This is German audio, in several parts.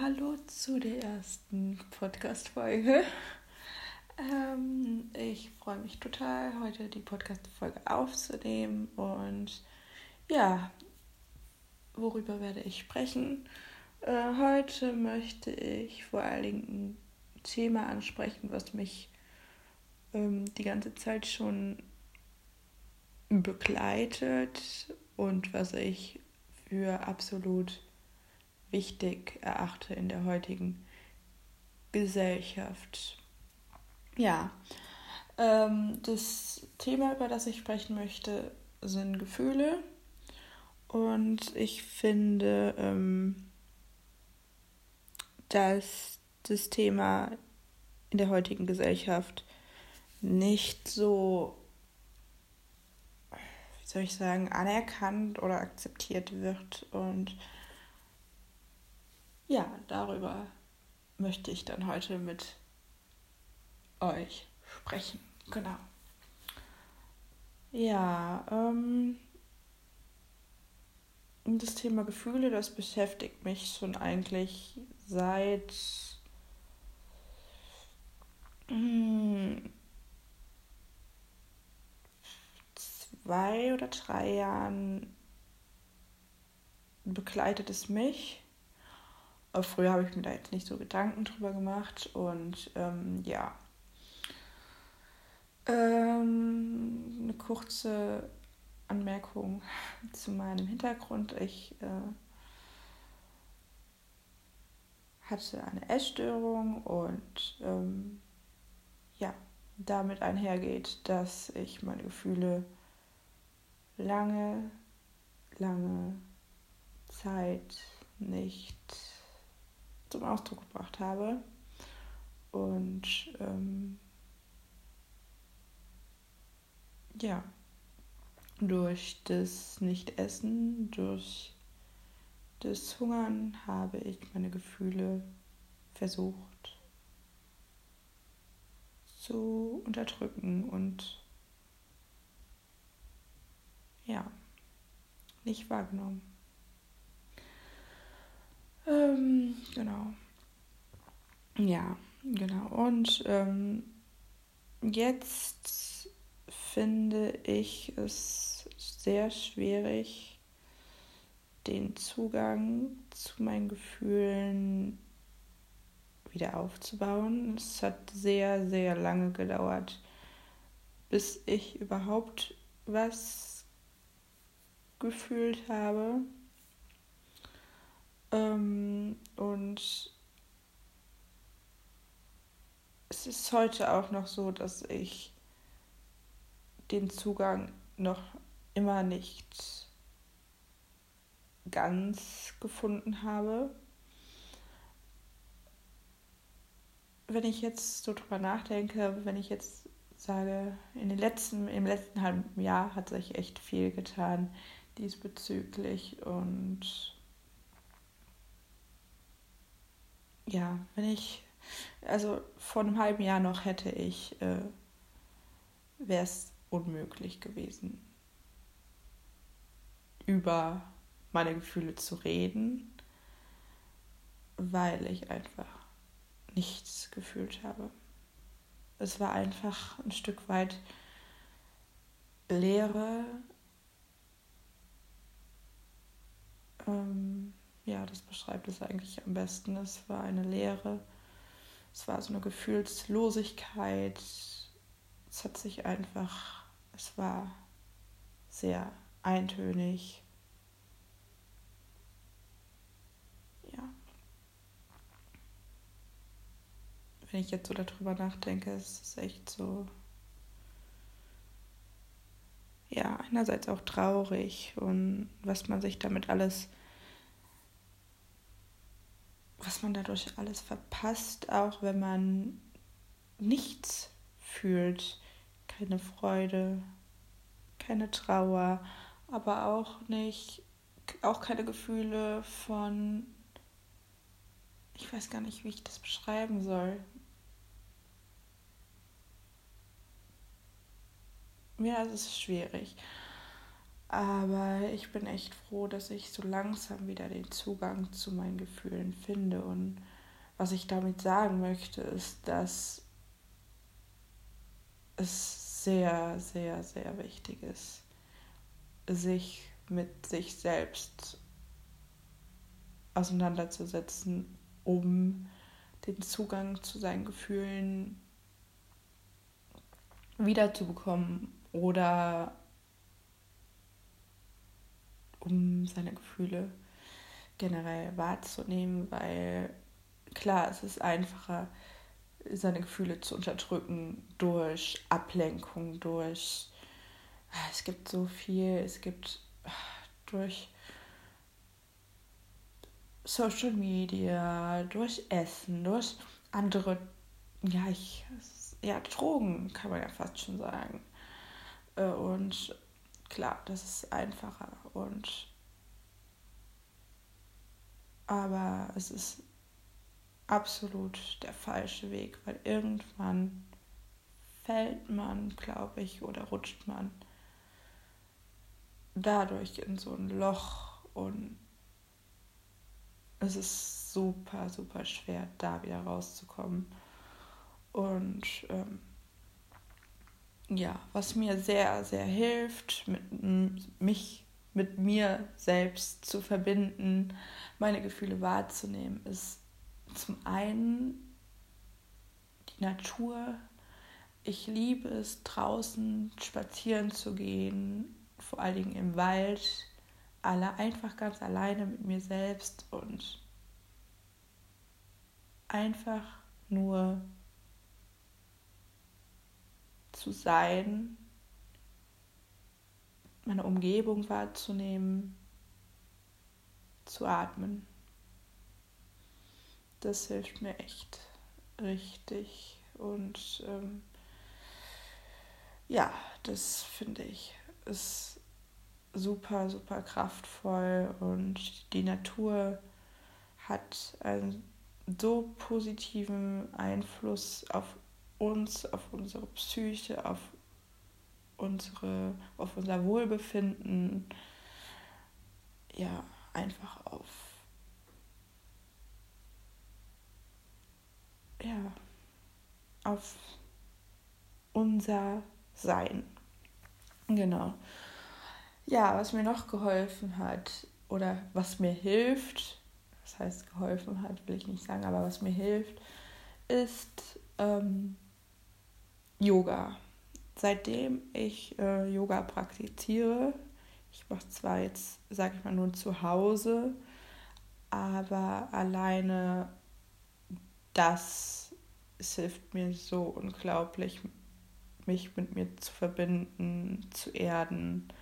hallo zu der ersten Podcast-Folge. Ähm, ich freue mich total, heute die Podcast-Folge aufzunehmen. Und ja, worüber werde ich sprechen? Äh, heute möchte ich vor allen Dingen ein Thema ansprechen, was mich ähm, die ganze Zeit schon begleitet und was ich für absolut wichtig erachte in der heutigen Gesellschaft. Ja, ähm, das Thema, über das ich sprechen möchte, sind Gefühle. Und ich finde, ähm, dass das Thema in der heutigen Gesellschaft nicht so, wie soll ich sagen, anerkannt oder akzeptiert wird. Und ja, darüber möchte ich dann heute mit euch sprechen. Genau. Ja, ähm, das Thema Gefühle, das beschäftigt mich schon eigentlich seit hm, zwei oder drei Jahren begleitet es mich. Früher habe ich mir da jetzt nicht so Gedanken drüber gemacht und ähm, ja. Ähm, eine kurze Anmerkung zu meinem Hintergrund. Ich äh, hatte eine Essstörung und ähm, ja, damit einhergeht, dass ich meine Gefühle lange, lange Zeit nicht zum Ausdruck gebracht habe. Und ähm, ja, durch das Nichtessen, durch das Hungern habe ich meine Gefühle versucht zu unterdrücken und ja, nicht wahrgenommen. Ähm, genau. Ja, genau. Und ähm, jetzt finde ich es sehr schwierig, den Zugang zu meinen Gefühlen wieder aufzubauen. Es hat sehr, sehr lange gedauert, bis ich überhaupt was gefühlt habe. Ähm, und es ist heute auch noch so, dass ich den Zugang noch immer nicht ganz gefunden habe. Wenn ich jetzt so drüber nachdenke, wenn ich jetzt sage, in den letzten, im letzten halben Jahr hat sich echt viel getan diesbezüglich und ja, wenn ich, also vor einem halben Jahr noch hätte ich, äh, wäre es unmöglich gewesen, über meine Gefühle zu reden, weil ich einfach nichts gefühlt habe. Es war einfach ein Stück weit Leere. Ähm, ja, das beschreibt es eigentlich am besten. Es war eine Leere. Es war so eine Gefühlslosigkeit. Es hat sich einfach, es war sehr eintönig. Ja. Wenn ich jetzt so darüber nachdenke, ist es echt so, ja, einerseits auch traurig und was man sich damit alles was man dadurch alles verpasst, auch wenn man nichts fühlt. Keine Freude, keine Trauer, aber auch nicht, auch keine Gefühle von, ich weiß gar nicht, wie ich das beschreiben soll. Ja, es ist schwierig. Aber ich bin echt froh, dass ich so langsam wieder den Zugang zu meinen Gefühlen finde. Und was ich damit sagen möchte, ist, dass es sehr, sehr, sehr wichtig ist, sich mit sich selbst auseinanderzusetzen, um den Zugang zu seinen Gefühlen wiederzubekommen oder um seine Gefühle generell wahrzunehmen, weil klar, es ist einfacher, seine Gefühle zu unterdrücken durch Ablenkung, durch ah, es gibt so viel, es gibt ah, durch Social Media, durch Essen, durch andere, ja, ich, ja, Drogen kann man ja fast schon sagen. Äh, und klar, das ist einfacher und aber es ist absolut der falsche Weg, weil irgendwann fällt man, glaube ich, oder rutscht man dadurch in so ein Loch und es ist super, super schwer, da wieder rauszukommen. Und ähm, ja, was mir sehr, sehr hilft, mit, mich mit mir selbst zu verbinden, meine Gefühle wahrzunehmen, ist zum einen die Natur. Ich liebe es, draußen spazieren zu gehen, vor allen Dingen im Wald, alle einfach ganz alleine mit mir selbst und einfach nur zu sein, meine Umgebung wahrzunehmen, zu atmen. Das hilft mir echt richtig und ähm, ja, das finde ich ist super, super kraftvoll und die Natur hat einen so positiven Einfluss auf uns, auf unsere Psyche, auf unsere, auf unser Wohlbefinden, ja, einfach auf, ja, auf unser Sein. Genau. Ja, was mir noch geholfen hat oder was mir hilft, das heißt geholfen hat, will ich nicht sagen, aber was mir hilft, ist ähm, Yoga. Seitdem ich äh, Yoga praktiziere, ich mache zwar jetzt, sage ich mal, nur zu Hause, aber alleine das es hilft mir so unglaublich, mich mit mir zu verbinden, zu erden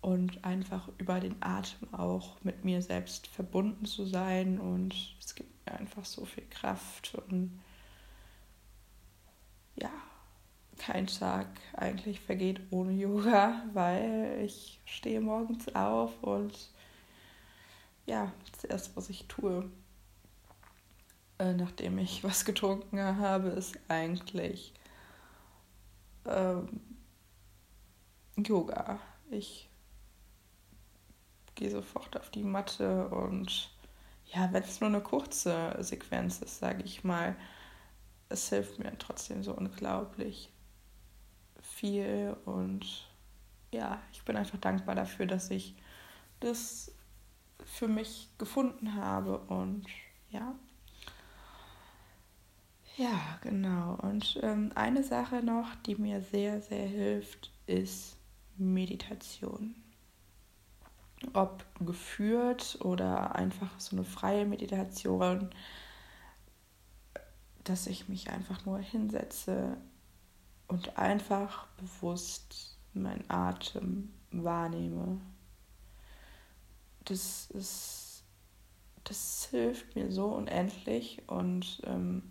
und einfach über den Atem auch mit mir selbst verbunden zu sein. Und es gibt mir einfach so viel Kraft und ja, kein Tag eigentlich vergeht ohne Yoga, weil ich stehe morgens auf und ja, das erste, was ich tue, äh, nachdem ich was getrunken habe, ist eigentlich ähm, Yoga. Ich gehe sofort auf die Matte und ja, wenn es nur eine kurze Sequenz ist, sage ich mal, es hilft mir trotzdem so unglaublich viel und ja, ich bin einfach dankbar dafür, dass ich das für mich gefunden habe und ja. Ja, genau. Und ähm, eine Sache noch, die mir sehr, sehr hilft, ist Meditation. Ob geführt oder einfach so eine freie Meditation, dass ich mich einfach nur hinsetze und einfach bewusst meinen Atem wahrnehme. Das ist, das hilft mir so unendlich und ähm,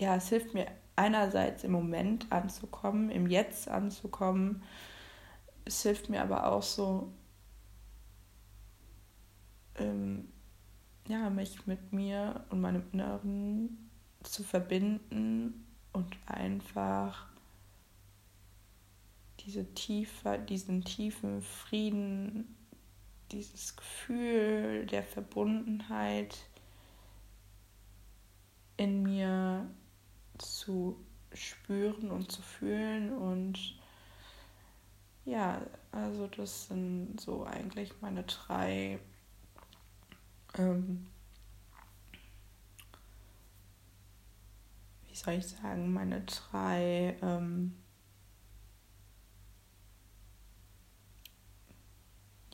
ja, es hilft mir einerseits im Moment anzukommen, im Jetzt anzukommen. Es hilft mir aber auch so, ähm, ja, mich mit mir und meinem Inneren zu verbinden einfach diese tiefe, diesen tiefen Frieden, dieses Gefühl der Verbundenheit in mir zu spüren und zu fühlen. Und ja, also das sind so eigentlich meine drei ähm, soll ich sagen, meine drei ähm,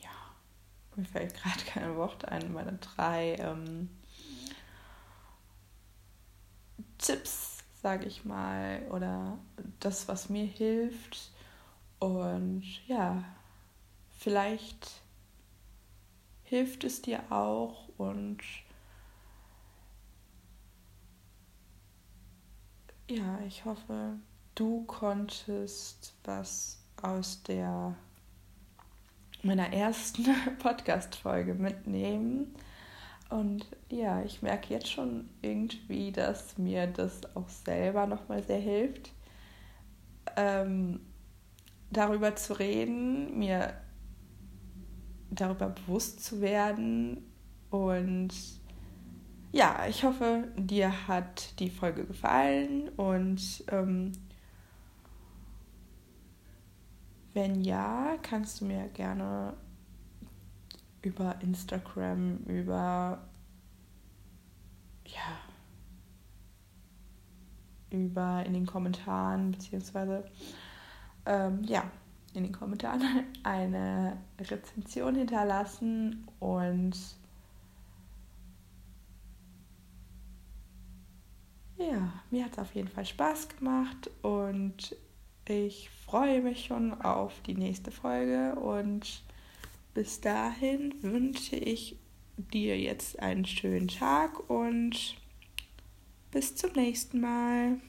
ja, mir fällt gerade kein Wort ein, meine drei ähm, Tipps, sage ich mal, oder das, was mir hilft. Und ja, vielleicht hilft es dir auch und ja, ich hoffe, du konntest was aus der meiner ersten Podcast-Folge mitnehmen. Und ja, ich merke jetzt schon irgendwie, dass mir das auch selber nochmal sehr hilft, ähm, darüber zu reden, mir darüber bewusst zu werden. Und ja, ich hoffe, dir hat die Folge gefallen und ähm, wenn ja, kannst du mir gerne über Instagram, über ja, über in den Kommentaren, beziehungsweise ähm, ja, in den Kommentaren eine Rezension hinterlassen und mir hat es auf jeden Fall Spaß gemacht und ich freue mich schon auf die nächste Folge und bis dahin wünsche ich dir jetzt einen schönen Tag und bis zum nächsten Mal.